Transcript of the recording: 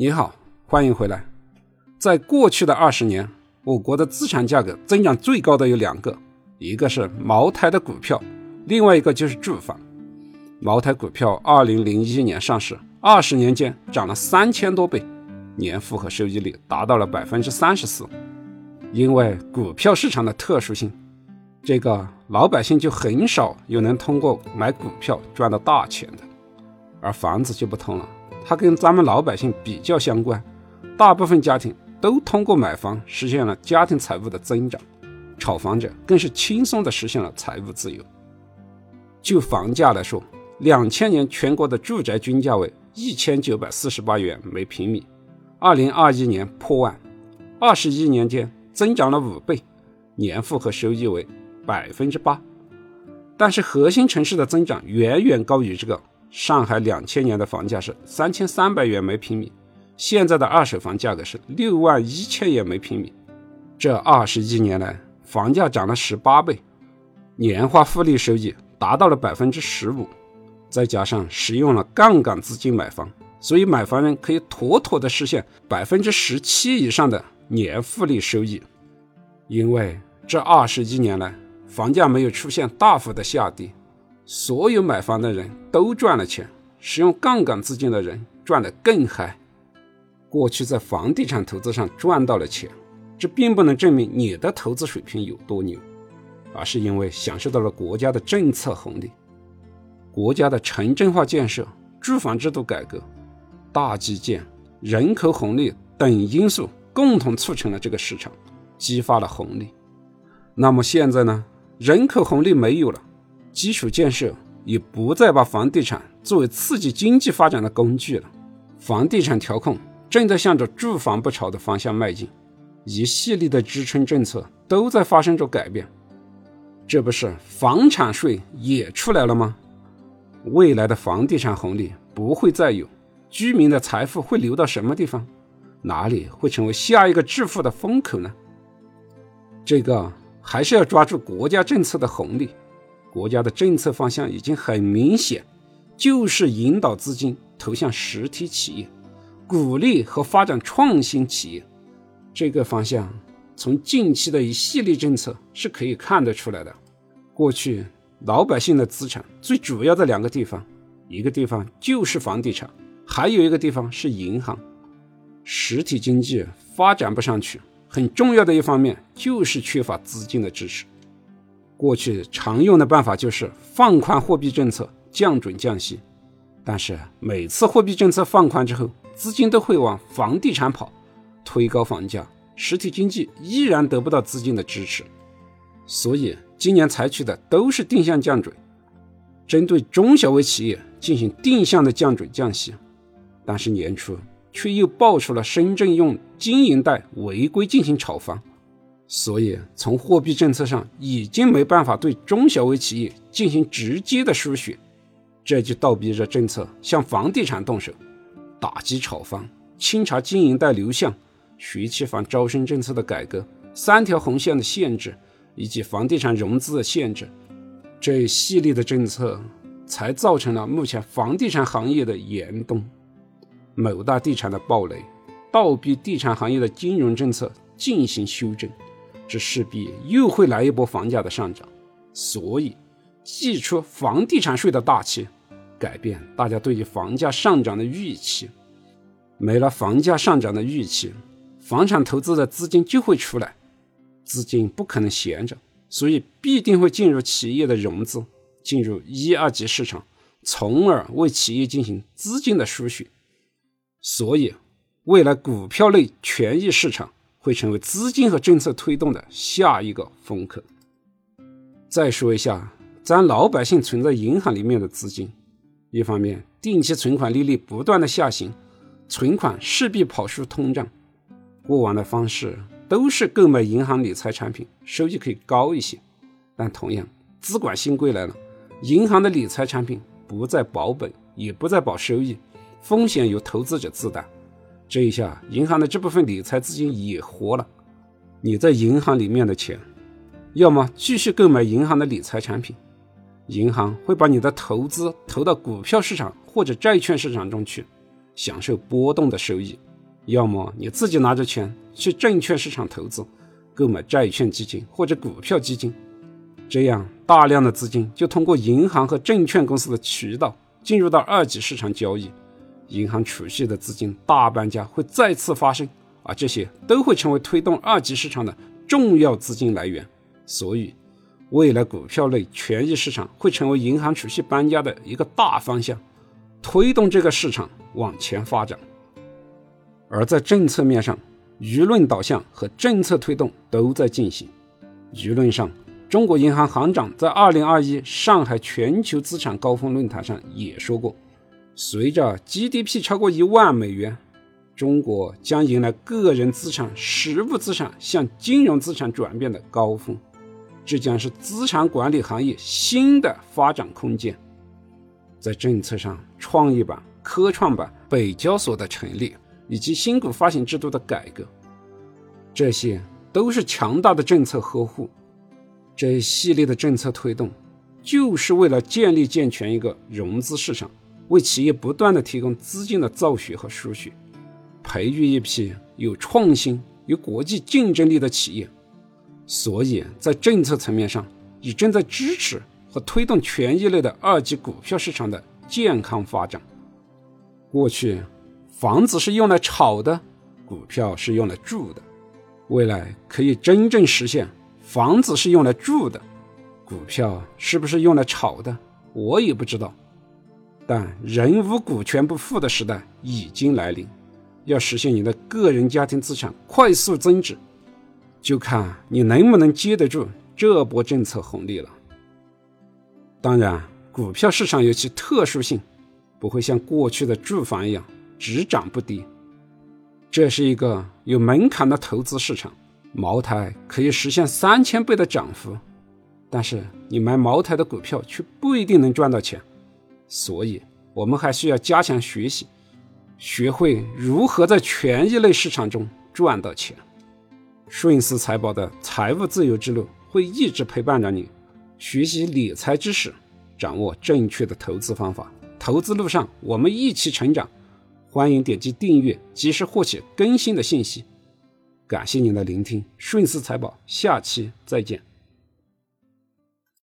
你好，欢迎回来。在过去的二十年，我国的资产价格增长最高的有两个，一个是茅台的股票，另外一个就是住房。茅台股票二零零一年上市，二十年间涨了三千多倍，年复合收益率达到了百分之三十四。因为股票市场的特殊性，这个老百姓就很少有能通过买股票赚到大钱的，而房子就不同了。它跟咱们老百姓比较相关，大部分家庭都通过买房实现了家庭财富的增长，炒房者更是轻松地实现了财务自由。就房价来说，两千年全国的住宅均价为一千九百四十八元每平米，二零二一年破万，二十一年间增长了五倍，年复合收益为百分之八。但是核心城市的增长远远高于这个。上海两千年的房价是三千三百元每平米，现在的二手房价格是六万一千元每平米。这二十一年来，房价涨了十八倍，年化复利收益达到了百分之十五。再加上使用了杠杆资金买房，所以买房人可以妥妥的实现百分之十七以上的年复利收益。因为这二十一年来，房价没有出现大幅的下跌。所有买房的人都赚了钱，使用杠杆资金的人赚得更嗨。过去在房地产投资上赚到了钱，这并不能证明你的投资水平有多牛，而是因为享受到了国家的政策红利。国家的城镇化建设、住房制度改革、大基建、人口红利等因素共同促成了这个市场，激发了红利。那么现在呢？人口红利没有了。基础建设也不再把房地产作为刺激经济发展的工具了，房地产调控正在向着住房不炒的方向迈进，一系列的支撑政策都在发生着改变，这不是房产税也出来了吗？未来的房地产红利不会再有，居民的财富会流到什么地方？哪里会成为下一个致富的风口呢？这个还是要抓住国家政策的红利。国家的政策方向已经很明显，就是引导资金投向实体企业，鼓励和发展创新企业。这个方向从近期的一系列政策是可以看得出来的。过去老百姓的资产最主要的两个地方，一个地方就是房地产，还有一个地方是银行。实体经济发展不上去，很重要的一方面就是缺乏资金的支持。过去常用的办法就是放宽货币政策，降准降息，但是每次货币政策放宽之后，资金都会往房地产跑，推高房价，实体经济依然得不到资金的支持。所以今年采取的都是定向降准，针对中小微企业进行定向的降准降息，但是年初却又爆出了深圳用经营贷违规进行炒房。所以，从货币政策上已经没办法对中小微企业进行直接的输血，这就倒逼着政策向房地产动手，打击炒房，清查经营贷流向，学区房招生政策的改革，三条红线的限制，以及房地产融资的限制，这一系列的政策才造成了目前房地产行业的严冬。某大地产的暴雷，倒逼地产行业的金融政策进行修正。这势必又会来一波房价的上涨，所以祭出房地产税的大旗，改变大家对于房价上涨的预期。没了房价上涨的预期，房产投资的资金就会出来，资金不可能闲着，所以必定会进入企业的融资，进入一二级市场，从而为企业进行资金的输血。所以，未来股票类权益市场。会成为资金和政策推动的下一个风口。再说一下，咱老百姓存在银行里面的资金，一方面定期存款利率不断的下行，存款势必跑输通胀。过往的方式都是购买银行理财产品，收益可以高一些。但同样，资管新规来了，银行的理财产品不再保本，也不再保收益，风险由投资者自担。这一下，银行的这部分理财资金也活了。你在银行里面的钱，要么继续购买银行的理财产品，银行会把你的投资投到股票市场或者债券市场中去，享受波动的收益；要么你自己拿着钱去证券市场投资，购买债券基金或者股票基金，这样大量的资金就通过银行和证券公司的渠道进入到二级市场交易，银行储蓄的资金大搬家会再次发生，而这些都会成为推动二级市场的重要资金来源。所以，未来股票类权益市场会成为银行储蓄搬家的一个大方向，推动这个市场往前发展。而在政策面上，舆论导向和政策推动都在进行。舆论上，中国银行行长在2021上海全球资产高峰论坛上也说过，随着 GDP 超过一万美元，中国将迎来个人资产、实物资产向金融资产转变的高峰。这将是资产管理行业新的发展空间。在政策上，创业板、科创板、北交所的成立，以及新股发行制度的改革，这些都是强大的政策呵护。这一系列的政策推动，就是为了建立健全一个融资市场，为企业不断的提供资金的造血和输血，培育一批有创新、有国际竞争力的企业。所以在政策层面上，也正在支持和推动权益类的二级股票市场的健康发展。过去，房子是用来炒的，股票是用来住的。未来可以真正实现，房子是用来住的，股票是不是用来炒的，我也不知道。但人无股权不富的时代已经来临，要实现你的个人家庭资产快速增值。就看你能不能接得住这波政策红利了。当然，股票市场有其特殊性，不会像过去的住房一样只涨不跌。这是一个有门槛的投资市场，茅台可以实现三千倍的涨幅，但是你买茅台的股票却不一定能赚到钱。所以，我们还需要加强学习，学会如何在权益类市场中赚到钱。顺思财宝的财务自由之路会一直陪伴着你，学习理财知识，掌握正确的投资方法。投资路上，我们一起成长。欢迎点击订阅，及时获取更新的信息。感谢您的聆听，顺思财宝，下期再见。